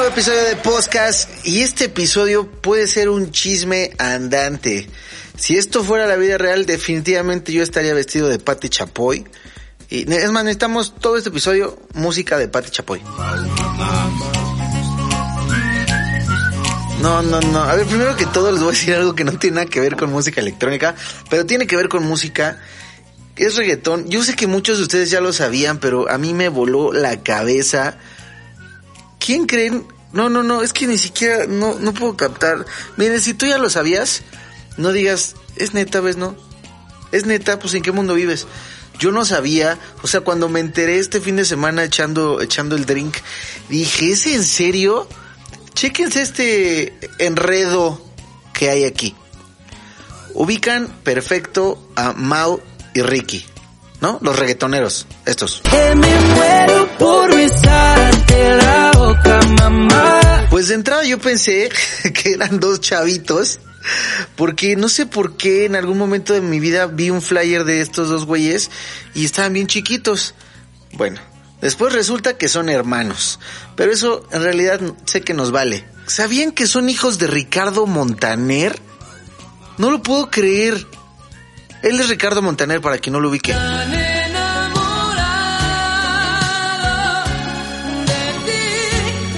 Nuevo episodio de podcast y este episodio puede ser un chisme andante. Si esto fuera la vida real, definitivamente yo estaría vestido de Patti Chapoy. Y es más, necesitamos todo este episodio música de Patti Chapoy. No, no, no. A ver, primero que todo les voy a decir algo que no tiene nada que ver con música electrónica, pero tiene que ver con música. Es reggaetón. Yo sé que muchos de ustedes ya lo sabían, pero a mí me voló la cabeza. ¿Quién creen? No, no, no, es que ni siquiera no, no puedo captar. Miren, si tú ya lo sabías, no digas, es neta, ¿ves? No. Es neta, pues en qué mundo vives. Yo no sabía, o sea, cuando me enteré este fin de semana echando, echando el drink, dije, ¿es en serio? Chéquense este enredo que hay aquí. Ubican perfecto a Mau y Ricky, ¿no? Los reggaetoneros, estos. Que me muero por besarte la Pues de entrada yo pensé que eran dos chavitos, porque no sé por qué en algún momento de mi vida vi un flyer de estos dos güeyes y estaban bien chiquitos. Bueno, después resulta que son hermanos, pero eso en realidad sé que nos vale. ¿Sabían que son hijos de Ricardo Montaner? No lo puedo creer. Él es Ricardo Montaner para quien no lo ubique.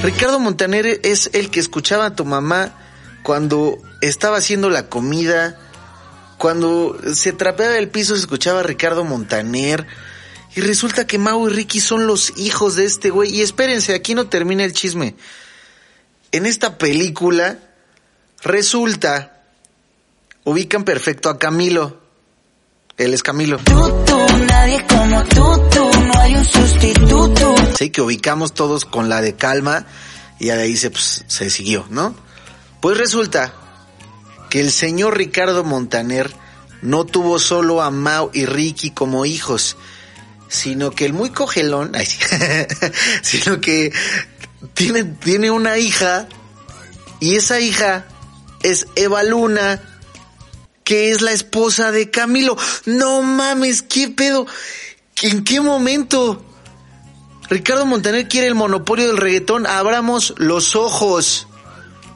Ricardo Montaner es el que escuchaba a tu mamá cuando estaba haciendo la comida, cuando se trapeaba el piso se escuchaba a Ricardo Montaner. Y resulta que Mau y Ricky son los hijos de este güey. Y espérense, aquí no termina el chisme. En esta película resulta, ubican perfecto a Camilo. Él es Camilo. Tú, tú, nadie como tú, tú, no hay un sustituto. Sí, que ubicamos todos con la de calma y de ahí se, pues, se siguió, ¿no? Pues resulta que el señor Ricardo Montaner no tuvo solo a Mau y Ricky como hijos, sino que el muy cogelón, ay, sí, sino que tiene, tiene una hija y esa hija es Eva Luna, que es la esposa de Camilo. No mames, qué pedo. ¿En qué momento? Ricardo Montaner quiere el monopolio del reggaetón. Abramos los ojos.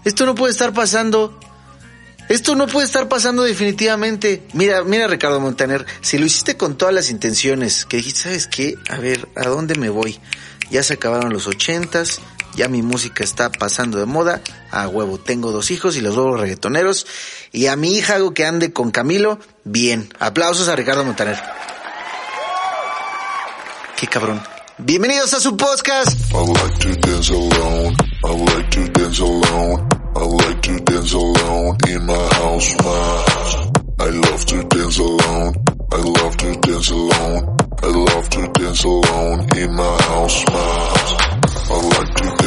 Esto no puede estar pasando. Esto no puede estar pasando definitivamente. Mira, mira Ricardo Montaner, si lo hiciste con todas las intenciones, que dijiste, ¿sabes qué? A ver, ¿a dónde me voy? Ya se acabaron los ochentas, ya mi música está pasando de moda, a huevo, tengo dos hijos y los dos reggaetoneros, y a mi hija hago que ande con Camilo, bien. Aplausos a Ricardo Montaner. Qué cabrón. Bienvenidos a su podcast. I love to dance alone. I love to dance alone. I love to dance alone in my house, my house.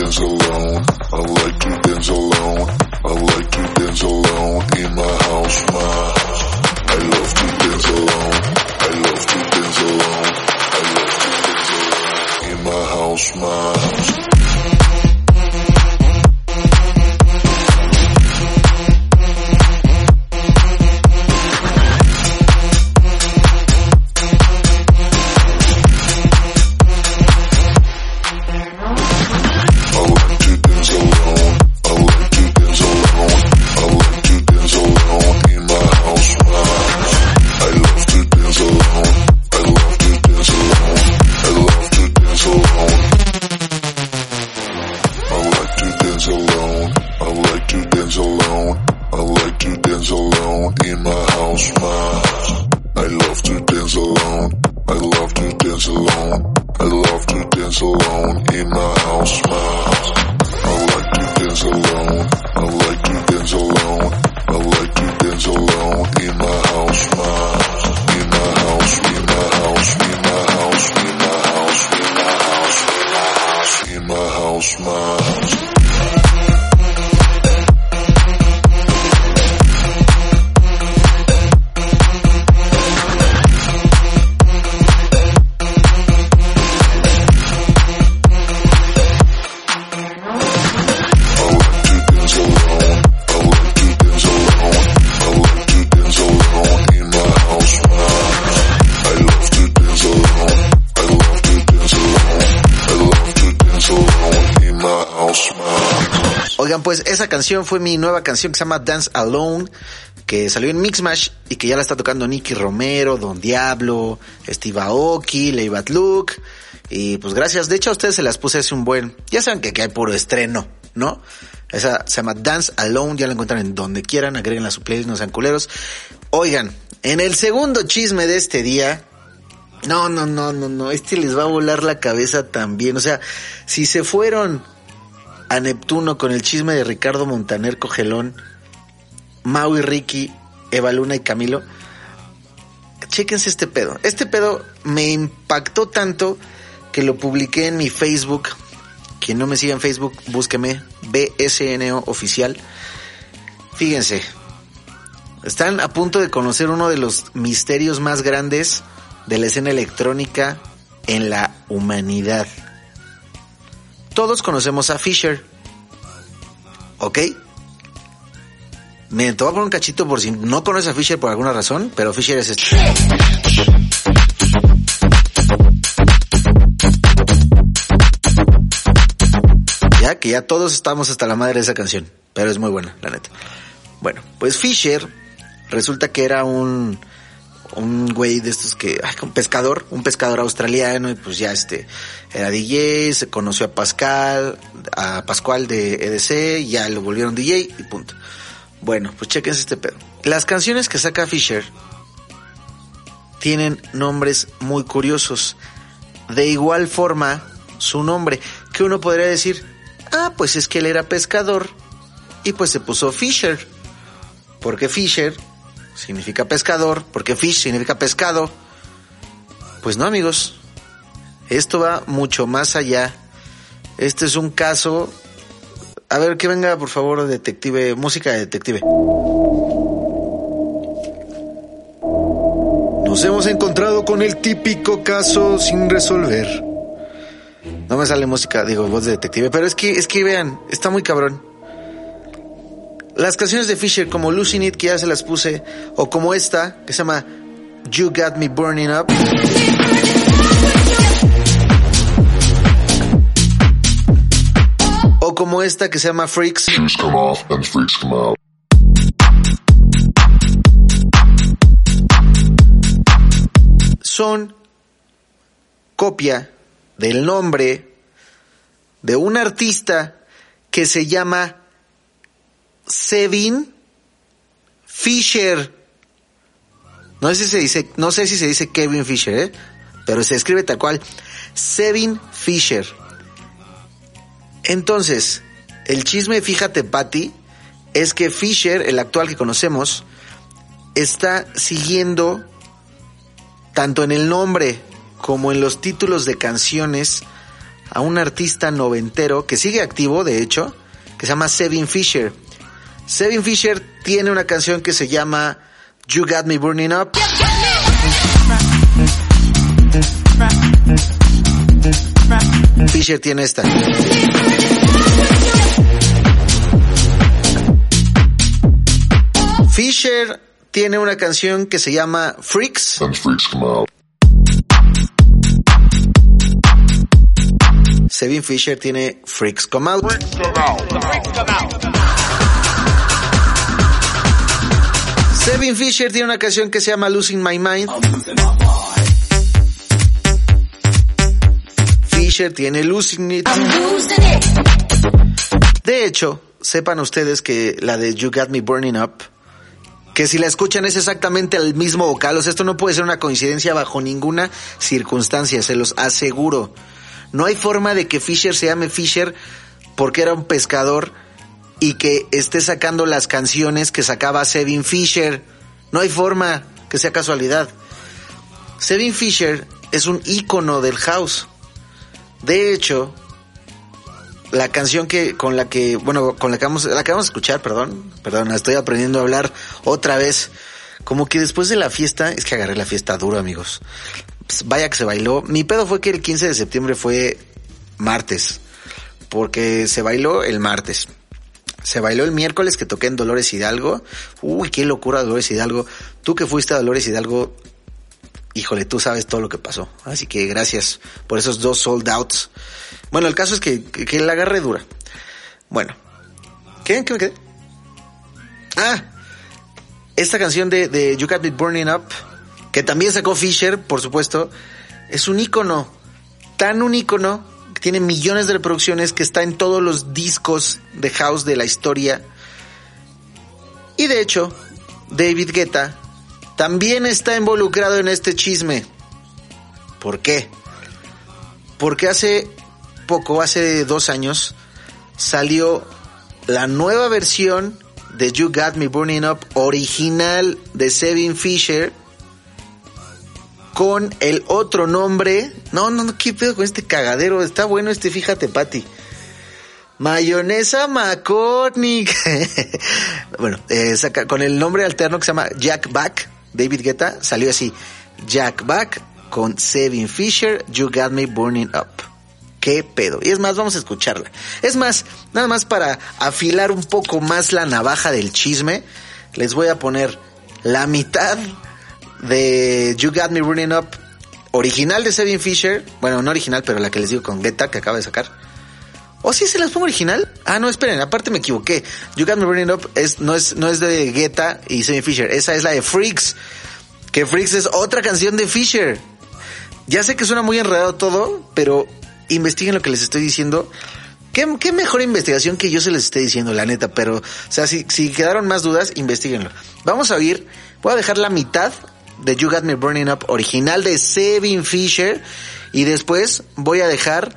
Dance alone. I like to dance alone. I like to dance alone in my house, my. I love to dance alone. I love to dance alone. I love to dance alone in my house, my alone in my house, my. I love to dance alone. I love to dance alone. I love to dance alone in my house, my. I like to dance alone. Pues esa canción fue mi nueva canción que se llama Dance Alone, que salió en Mixmash y que ya la está tocando Nicky Romero, Don Diablo, Steve Aoki, Leibat Luke. Y pues gracias. De hecho, a ustedes se las puse hace un buen. Ya saben que aquí hay puro estreno, ¿no? Esa se llama Dance Alone, ya la encuentran en donde quieran, agreguen a su playlist, no sean culeros. Oigan, en el segundo chisme de este día, no, no, no, no, no, este les va a volar la cabeza también. O sea, si se fueron a Neptuno con el chisme de Ricardo Montaner Cogelón, Mau y Ricky, Eva Luna y Camilo, chéquense este pedo. Este pedo me impactó tanto que lo publiqué en mi Facebook. Quien no me siga en Facebook, búsqueme BSNO oficial. Fíjense, están a punto de conocer uno de los misterios más grandes de la escena electrónica en la humanidad. Todos conocemos a Fisher. ¿Ok? Me te voy a poner un cachito por si no conoces a Fisher por alguna razón, pero Fisher es este. Ya que ya todos estamos hasta la madre de esa canción, pero es muy buena, la neta. Bueno, pues Fisher resulta que era un un güey de estos que, ay, un pescador, un pescador australiano, y pues ya este, era DJ, se conoció a Pascal, a Pascual de EDC, ya lo volvieron DJ y punto. Bueno, pues chequense este pedo. Las canciones que saca Fisher tienen nombres muy curiosos. De igual forma, su nombre, que uno podría decir, ah, pues es que él era pescador y pues se puso Fisher. Porque Fisher significa pescador, porque fish significa pescado. Pues no, amigos. Esto va mucho más allá. Este es un caso. A ver, que venga, por favor, detective, música de detective. Nos hemos encontrado con el típico caso sin resolver. No me sale música, digo, voz de detective, pero es que, es que vean, está muy cabrón. Las canciones de Fisher como Losing It, que ya se las puse, o como esta, que se llama You Got Me Burning Up. O como esta que se llama Freaks. Come off and freaks come out. Son copia del nombre de un artista que se llama Sevin Fisher. No sé si se dice, no sé si se dice Kevin Fisher, ¿eh? pero se escribe tal cual. Sevin Fisher. Entonces, el chisme, fíjate, Patty, es que Fisher, el actual que conocemos, está siguiendo tanto en el nombre como en los títulos de canciones a un artista noventero que sigue activo, de hecho, que se llama Sevin Fisher. Sevin Fisher tiene una canción que se llama You Got Me Burning Up. Fisher tiene esta. Fisher tiene una canción que se llama Freaks. And freaks come out. Sevin Fisher tiene Freaks Come Out. Sevin Fisher tiene una canción que se llama Losing My Mind. Fisher tiene Losing It. De hecho, sepan ustedes que la de You Got Me Burning Up, que si la escuchan es exactamente el mismo vocal, o sea, esto no puede ser una coincidencia bajo ninguna circunstancia, se los aseguro. No hay forma de que Fisher se llame Fisher porque era un pescador y que esté sacando las canciones que sacaba Sevin Fisher. No hay forma que sea casualidad. Sevin Fisher es un ícono del house. De hecho, la canción que con la que, bueno, con la que vamos, la que vamos a escuchar, perdón, perdón, estoy aprendiendo a hablar otra vez. Como que después de la fiesta, es que agarré la fiesta duro, amigos. Pues vaya que se bailó. Mi pedo fue que el 15 de septiembre fue martes, porque se bailó el martes. Se bailó el miércoles que toqué en Dolores Hidalgo. Uy, qué locura Dolores Hidalgo. Tú que fuiste a Dolores Hidalgo, híjole, tú sabes todo lo que pasó. Así que gracias por esos dos sold outs. Bueno, el caso es que, que, la agarré dura. Bueno, ¿Qué? ¿Qué me quedé? Ah, esta canción de, de You Got Me Burning Up, que también sacó Fisher, por supuesto, es un ícono, tan un ícono, tiene millones de reproducciones, que está en todos los discos de house de la historia. Y de hecho, David Guetta también está involucrado en este chisme. ¿Por qué? Porque hace poco, hace dos años, salió la nueva versión de You Got Me Burning Up original de Sevin Fisher con el otro nombre. No, no, no, ¿qué pedo con este cagadero? Está bueno este, fíjate, Patty. Mayonesa McCormick. bueno, eh, con el nombre alterno que se llama Jack Back, David Guetta, salió así. Jack Back con Sevin Fisher, You Got Me Burning Up. ¿Qué pedo? Y es más, vamos a escucharla. Es más, nada más para afilar un poco más la navaja del chisme, les voy a poner la mitad de You Got Me Burning Up original de Sevin Fisher. Bueno, no original, pero la que les digo con Guetta que acaba de sacar. ¿O sí se las pongo original? Ah, no, esperen, aparte me equivoqué. You Got Me Burning Up es, no, es, no es de Guetta y Sevin Fisher. Esa es la de Freaks. Que Freaks es otra canción de Fisher. Ya sé que suena muy enredado todo, pero investiguen lo que les estoy diciendo. ¿Qué, qué mejor investigación que yo se les esté diciendo, la neta, pero, o sea, si, si quedaron más dudas, investiguenlo. Vamos a oír, voy a dejar la mitad de You Got Me Burning Up original de Sevin Fisher y después voy a dejar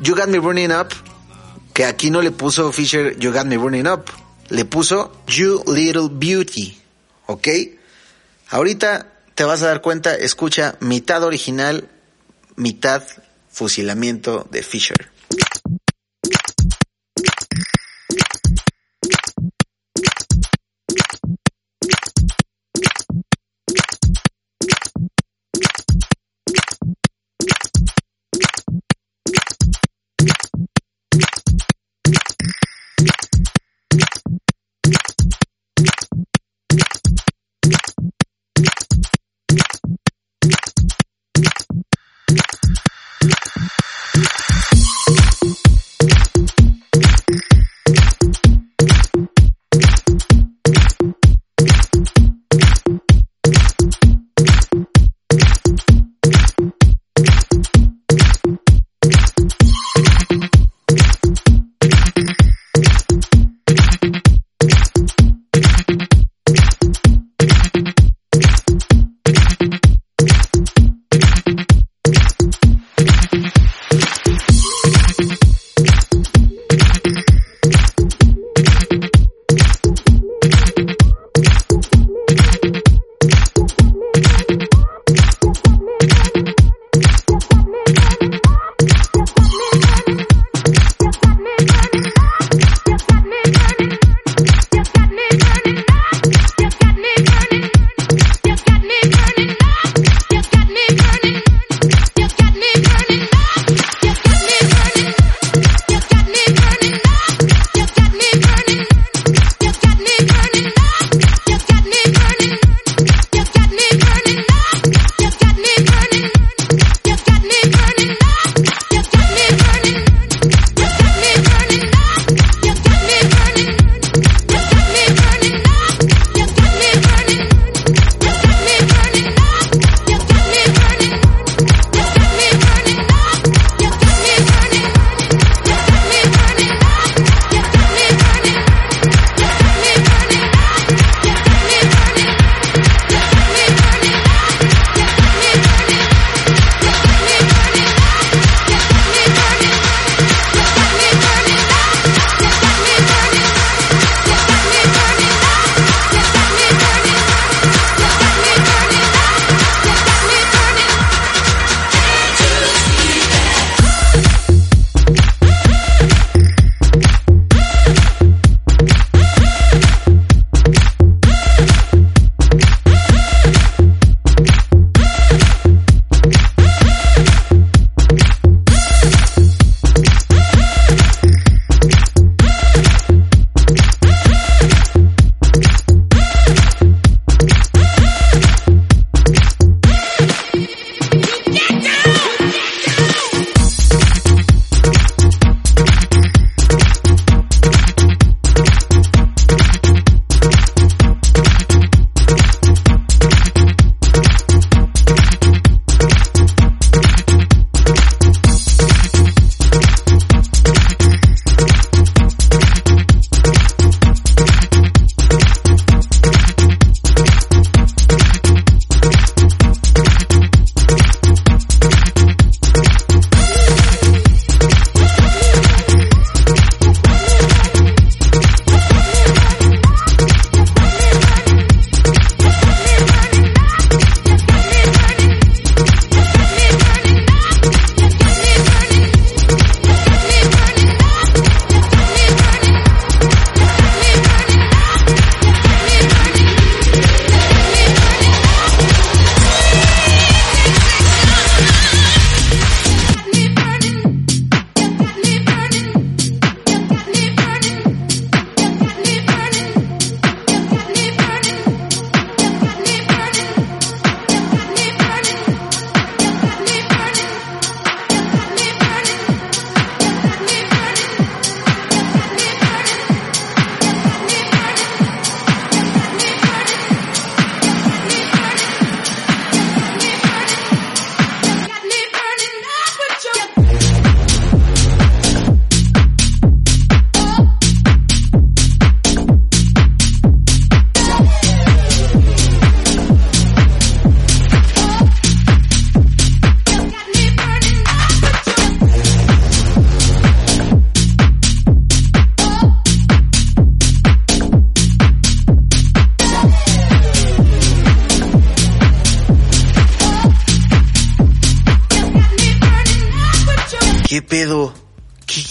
You Got Me Burning Up que aquí no le puso Fisher You Got Me Burning Up, le puso You Little Beauty, ¿ok? Ahorita te vas a dar cuenta, escucha mitad original, mitad fusilamiento de Fisher.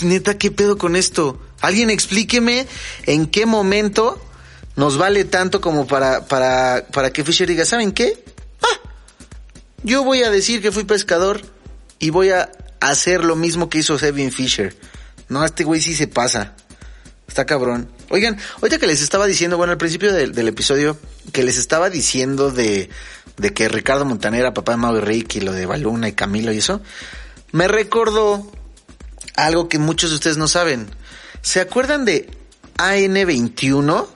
Neta, qué pedo con esto? Alguien explíqueme en qué momento nos vale tanto como para, para, para que Fisher diga, ¿saben qué? Ah, yo voy a decir que fui pescador y voy a hacer lo mismo que hizo Kevin Fisher. No, este güey sí se pasa. Está cabrón. Oigan, ahorita que les estaba diciendo, bueno, al principio del, del episodio, que les estaba diciendo de, de que Ricardo Montaner, papá de Mau y Rick, y lo de Baluna y Camilo y eso, me recordó algo que muchos de ustedes no saben. ¿Se acuerdan de AN21?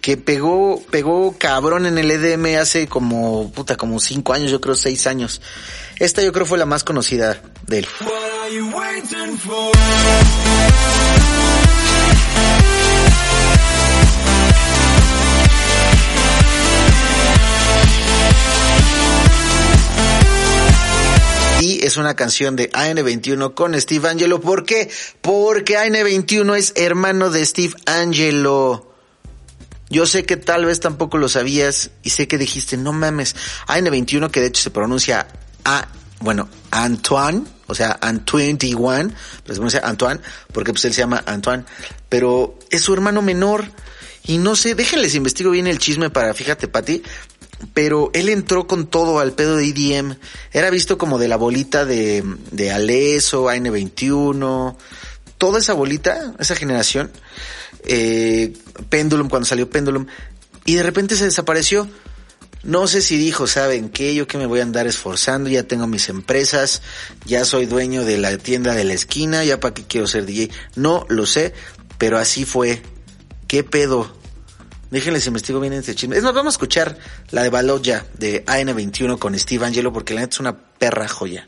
Que pegó, pegó cabrón en el EDM hace como, puta, como cinco años, yo creo seis años. Esta yo creo fue la más conocida de él. What are you es una canción de AN21 con Steve Angelo. ¿Por qué? Porque AN21 es hermano de Steve Angelo. Yo sé que tal vez tampoco lo sabías y sé que dijiste, no mames. AN21 que de hecho se pronuncia A, bueno, Antoine, o sea, Antoine, pero se pronuncia Antoine porque pues él se llama Antoine, pero es su hermano menor. Y no sé, déjenles investigo bien el chisme para, fíjate, Pati, pero él entró con todo al pedo de EDM. Era visto como de la bolita de, de Aleso, AN21, toda esa bolita, esa generación, eh, Pendulum, cuando salió Pendulum, y de repente se desapareció. No sé si dijo, ¿saben qué? Yo que me voy a andar esforzando, ya tengo mis empresas, ya soy dueño de la tienda de la esquina, ya para qué quiero ser DJ. No lo sé, pero así fue. ¿Qué pedo? Déjenles investigo bien este chisme. Es más, vamos a escuchar la de Baloya de AN21 con Steve Angelo porque la neta es una perra joya.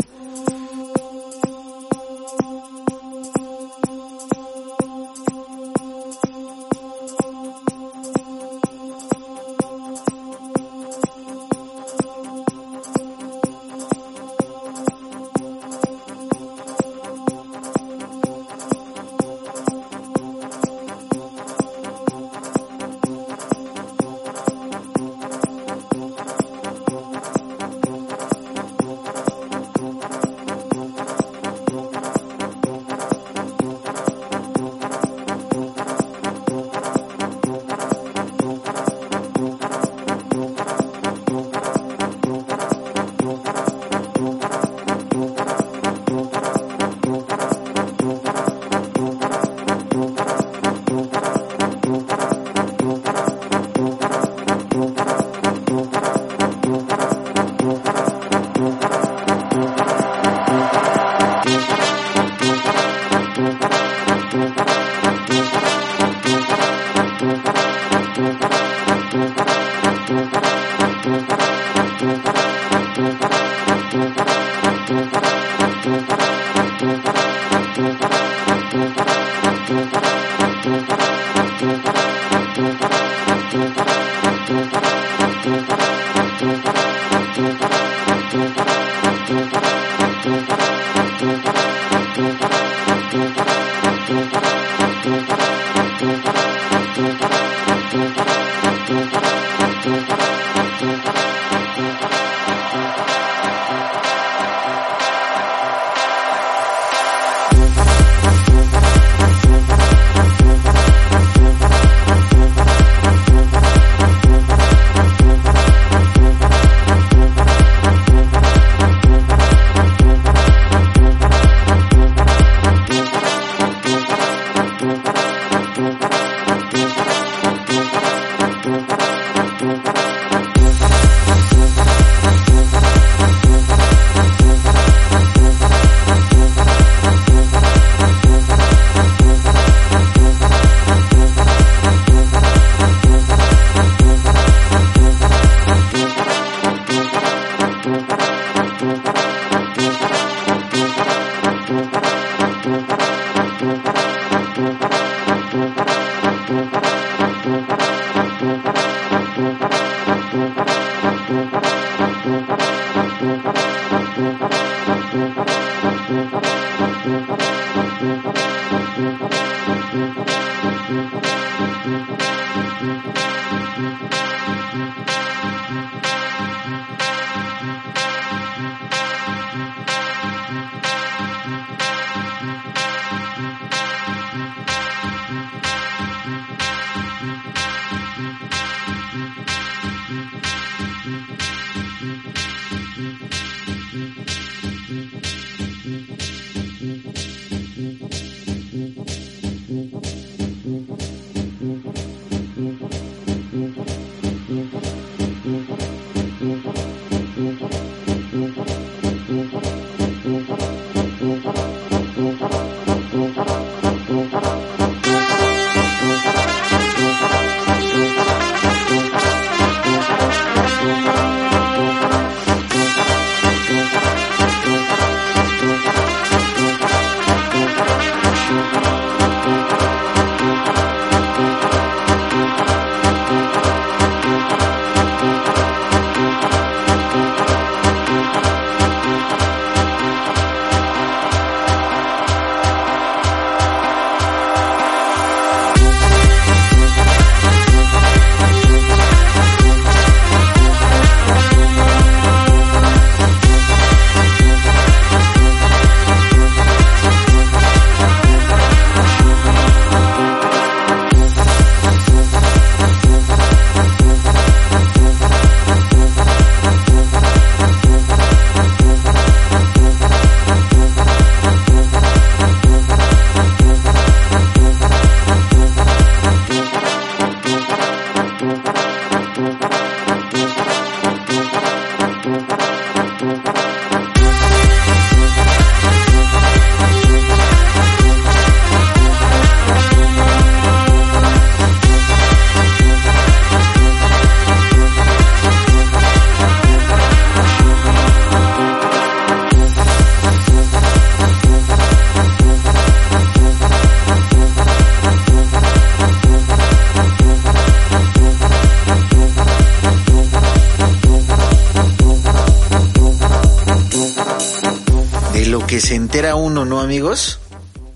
Que se entera uno, ¿no, amigos?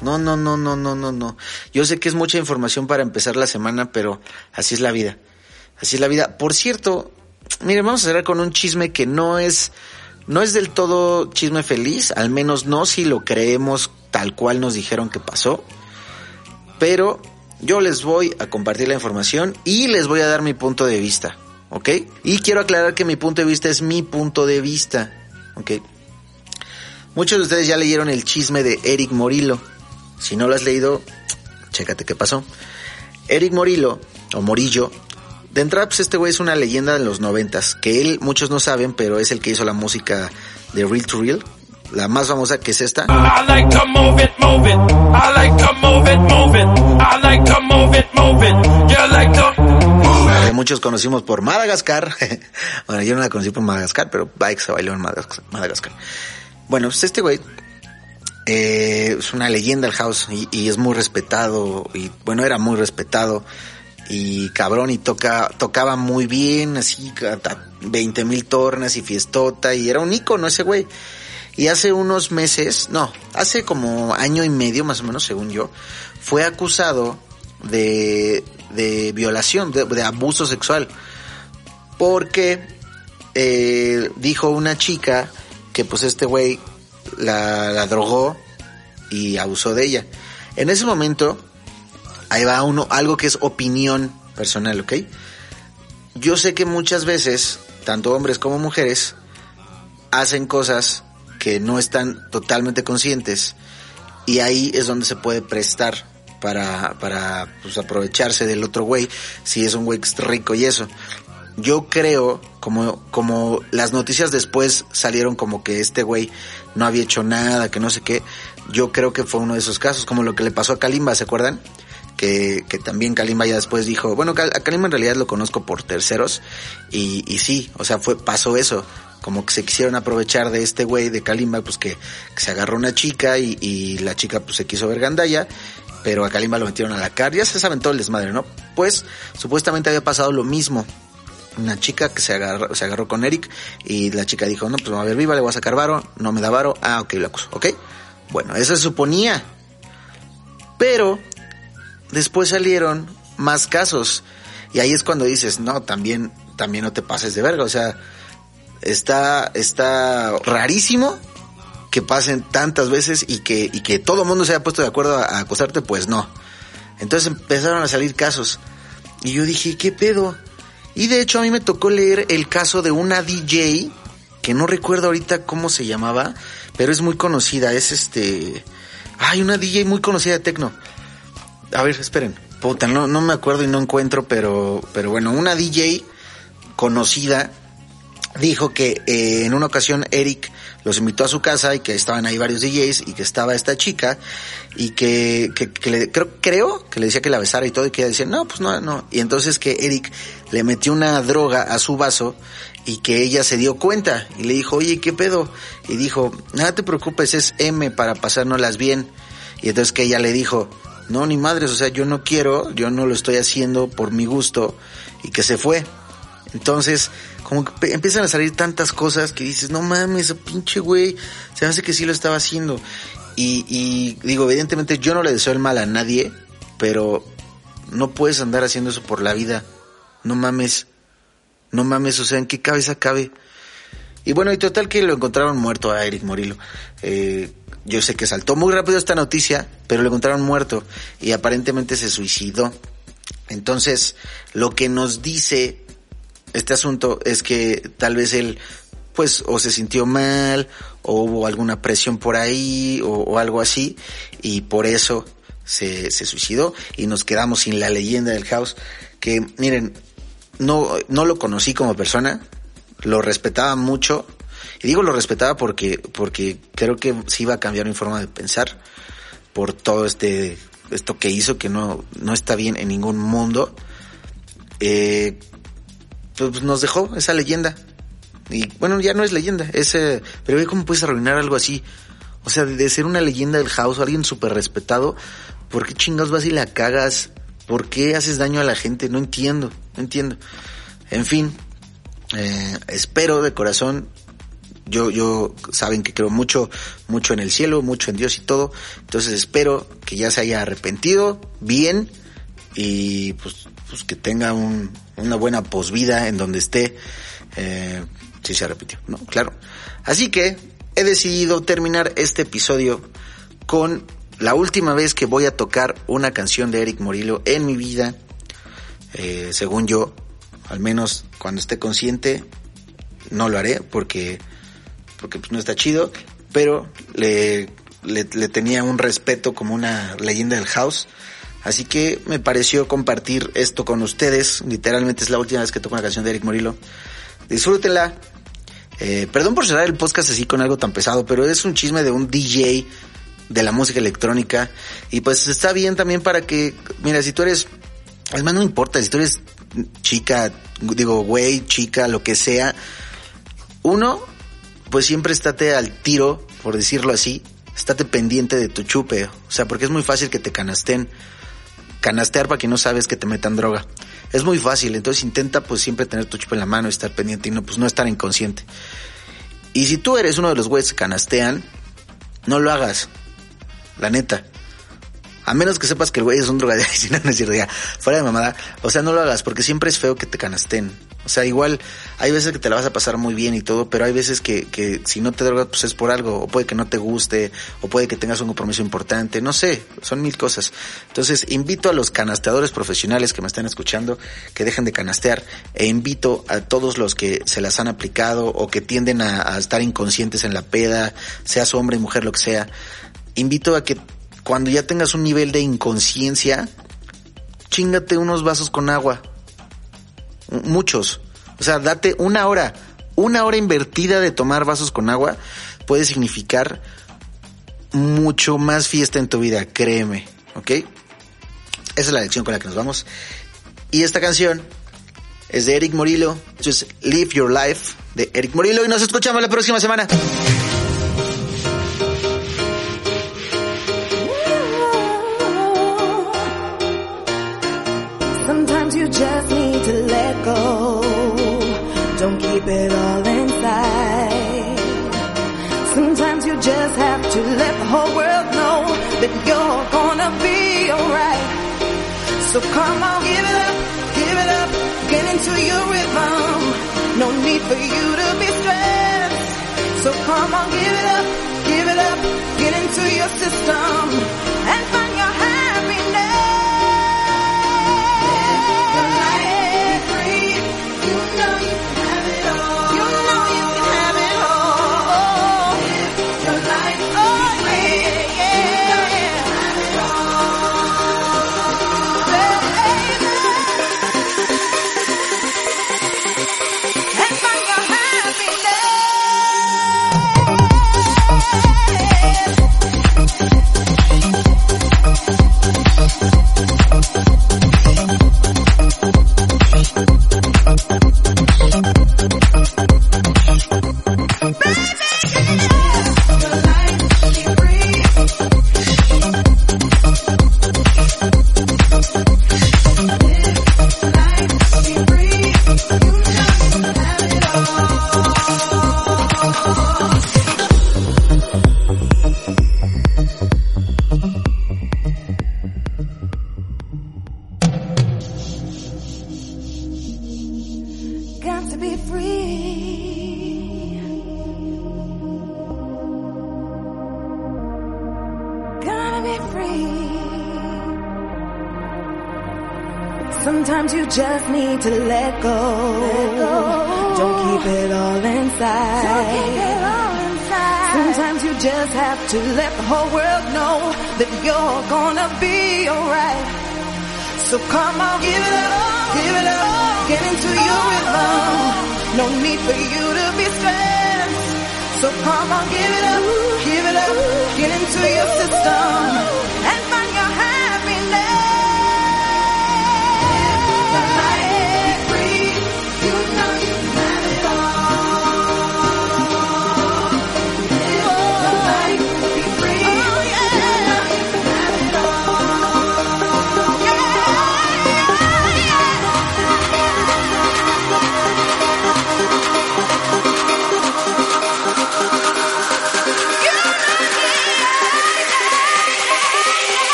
No, no, no, no, no, no, no. Yo sé que es mucha información para empezar la semana, pero así es la vida. Así es la vida. Por cierto, miren, vamos a cerrar con un chisme que no es, no es del todo chisme feliz, al menos no si lo creemos tal cual nos dijeron que pasó. Pero yo les voy a compartir la información y les voy a dar mi punto de vista, ¿ok? Y quiero aclarar que mi punto de vista es mi punto de vista, ¿ok? Muchos de ustedes ya leyeron el chisme de Eric Morillo. Si no lo has leído, chécate qué pasó. Eric Morillo, o Morillo, de entrada, pues este güey es una leyenda de los noventas, que él, muchos no saben, pero es el que hizo la música de Real to Real, la más famosa que es esta. Que muchos conocimos por Madagascar. bueno, yo no la conocí por Madagascar, pero Bike se bailó en Madagascar. Bueno, pues este güey eh, es una leyenda del house y, es muy respetado y bueno, era muy respetado y cabrón y toca, tocaba muy bien, así 20 mil tornas y fiestota y era un ícono ese güey. Y hace unos meses, no, hace como año y medio más o menos según yo, fue acusado de, de violación, de, de abuso sexual. Porque eh, dijo una chica que pues este güey la, drogó y abusó de ella. En ese momento, ahí va uno, algo que es opinión personal, ¿ok? Yo sé que muchas veces, tanto hombres como mujeres, hacen cosas que no están totalmente conscientes y ahí es donde se puede prestar para, para pues, aprovecharse del otro güey, si es un güey rico y eso. Yo creo, como, como las noticias después salieron como que este güey no había hecho nada, que no sé qué, yo creo que fue uno de esos casos, como lo que le pasó a Kalimba, ¿se acuerdan? Que, que también Kalimba ya después dijo, bueno, a Kalimba en realidad lo conozco por terceros, y, y sí, o sea, fue, pasó eso, como que se quisieron aprovechar de este güey de Kalimba, pues que, que se agarró una chica y, y, la chica pues se quiso ver gandalla, pero a Kalimba lo metieron a la cárcel, ya se saben todo el desmadre, ¿no? Pues supuestamente había pasado lo mismo, una chica que se agarró, se agarró con Eric y la chica dijo, no, pues a ver, viva, le voy a sacar varo, no me da varo, ah, ok, lo acuso, ok. Bueno, eso se suponía. Pero después salieron más casos y ahí es cuando dices, no, también, también no te pases de verga, o sea, está, está rarísimo que pasen tantas veces y que, y que todo el mundo se haya puesto de acuerdo a, a pues no. Entonces empezaron a salir casos y yo dije, ¿qué pedo? Y de hecho a mí me tocó leer el caso de una DJ, que no recuerdo ahorita cómo se llamaba, pero es muy conocida, es este... Hay una DJ muy conocida de Tecno. A ver, esperen. Puta, no, no me acuerdo y no encuentro, pero, pero bueno, una DJ conocida dijo que eh, en una ocasión Eric los invitó a su casa y que estaban ahí varios DJs y que estaba esta chica y que, que, que le, creo, creo que le decía que la besara y todo y que ella decía, no, pues no, no. Y entonces que Eric le metió una droga a su vaso y que ella se dio cuenta y le dijo, oye, ¿qué pedo? Y dijo, nada te preocupes, es M para pasárnoslas bien. Y entonces que ella le dijo, no, ni madres, o sea, yo no quiero, yo no lo estoy haciendo por mi gusto y que se fue. Entonces, como que empiezan a salir tantas cosas que dices, no mames, pinche güey, se me hace que sí lo estaba haciendo. Y, y digo, evidentemente yo no le deseo el mal a nadie, pero no puedes andar haciendo eso por la vida. No mames, no mames, o sea, ¿en qué cabeza cabe? Y bueno, y total que lo encontraron muerto a Eric Morillo. Eh, yo sé que saltó muy rápido esta noticia, pero lo encontraron muerto y aparentemente se suicidó. Entonces, lo que nos dice este asunto es que tal vez él, pues, o se sintió mal, o hubo alguna presión por ahí, o, algo así, y por eso se, se suicidó y nos quedamos sin la leyenda del house, que miren, no, no lo conocí como persona, lo respetaba mucho, y digo lo respetaba porque, porque creo que sí iba a cambiar mi forma de pensar por todo este, esto que hizo que no, no está bien en ningún mundo. Eh, pues nos dejó esa leyenda. Y bueno, ya no es leyenda, es, eh, pero ve cómo puedes arruinar algo así. O sea, de, de ser una leyenda del house, alguien súper respetado, ¿por qué chingados vas y la cagas? ¿Por qué haces daño a la gente? No entiendo, no entiendo. En fin, eh, espero de corazón yo, yo, saben que creo mucho, mucho en el cielo, mucho en Dios y todo. Entonces espero que ya se haya arrepentido bien y pues, pues que tenga un, una buena posvida en donde esté. Eh, si se arrepintió, ¿no? Claro. Así que he decidido terminar este episodio con la última vez que voy a tocar una canción de Eric Morillo en mi vida. Eh, según yo, al menos cuando esté consciente, no lo haré porque porque pues no está chido, pero le, le, tenía un respeto como una leyenda del house. Así que me pareció compartir esto con ustedes. Literalmente es la última vez que toco una canción de Eric Morillo. Disfrútenla. Eh, perdón por cerrar el podcast así con algo tan pesado, pero es un chisme de un DJ de la música electrónica. Y pues está bien también para que, mira, si tú eres, es más, no importa, si tú eres chica, digo, güey, chica, lo que sea. Uno, pues siempre estate al tiro, por decirlo así, estate pendiente de tu chupe, o sea, porque es muy fácil que te canasten, canastear para que no sabes que te metan droga. Es muy fácil, entonces intenta pues siempre tener tu chupe en la mano, estar pendiente y no pues no estar inconsciente. Y si tú eres uno de los güeyes que canastean, no lo hagas. La neta. A menos que sepas que el güey es un drogadicto, si no, es fuera de mamada. O sea, no lo hagas, porque siempre es feo que te canasten. O sea, igual, hay veces que te la vas a pasar muy bien y todo, pero hay veces que, que si no te drogas, pues es por algo, o puede que no te guste, o puede que tengas un compromiso importante, no sé, son mil cosas. Entonces, invito a los canasteadores profesionales que me están escuchando que dejen de canastear, e invito a todos los que se las han aplicado o que tienden a, a estar inconscientes en la peda, sea su hombre mujer, lo que sea, invito a que cuando ya tengas un nivel de inconsciencia, chingate unos vasos con agua. Muchos. O sea, date una hora. Una hora invertida de tomar vasos con agua puede significar mucho más fiesta en tu vida, créeme. ¿Ok? Esa es la lección con la que nos vamos. Y esta canción es de Eric Morillo. Just Live Your Life de Eric Morillo. Y nos escuchamos la próxima semana. Whole world know that you're gonna be alright. So come on, give it up, give it up, get into your rhythm. No need for you to be stressed. So come on, give it up, Got to be free. Gotta be free. Sometimes you just need to let go. Don't keep it all inside. Sometimes you just have to let the whole world know that you're gonna be alright. So come on, give it up, give it up, get into your rhythm. No need for you to be stressed. So come on, give it up, give it up, get into your system and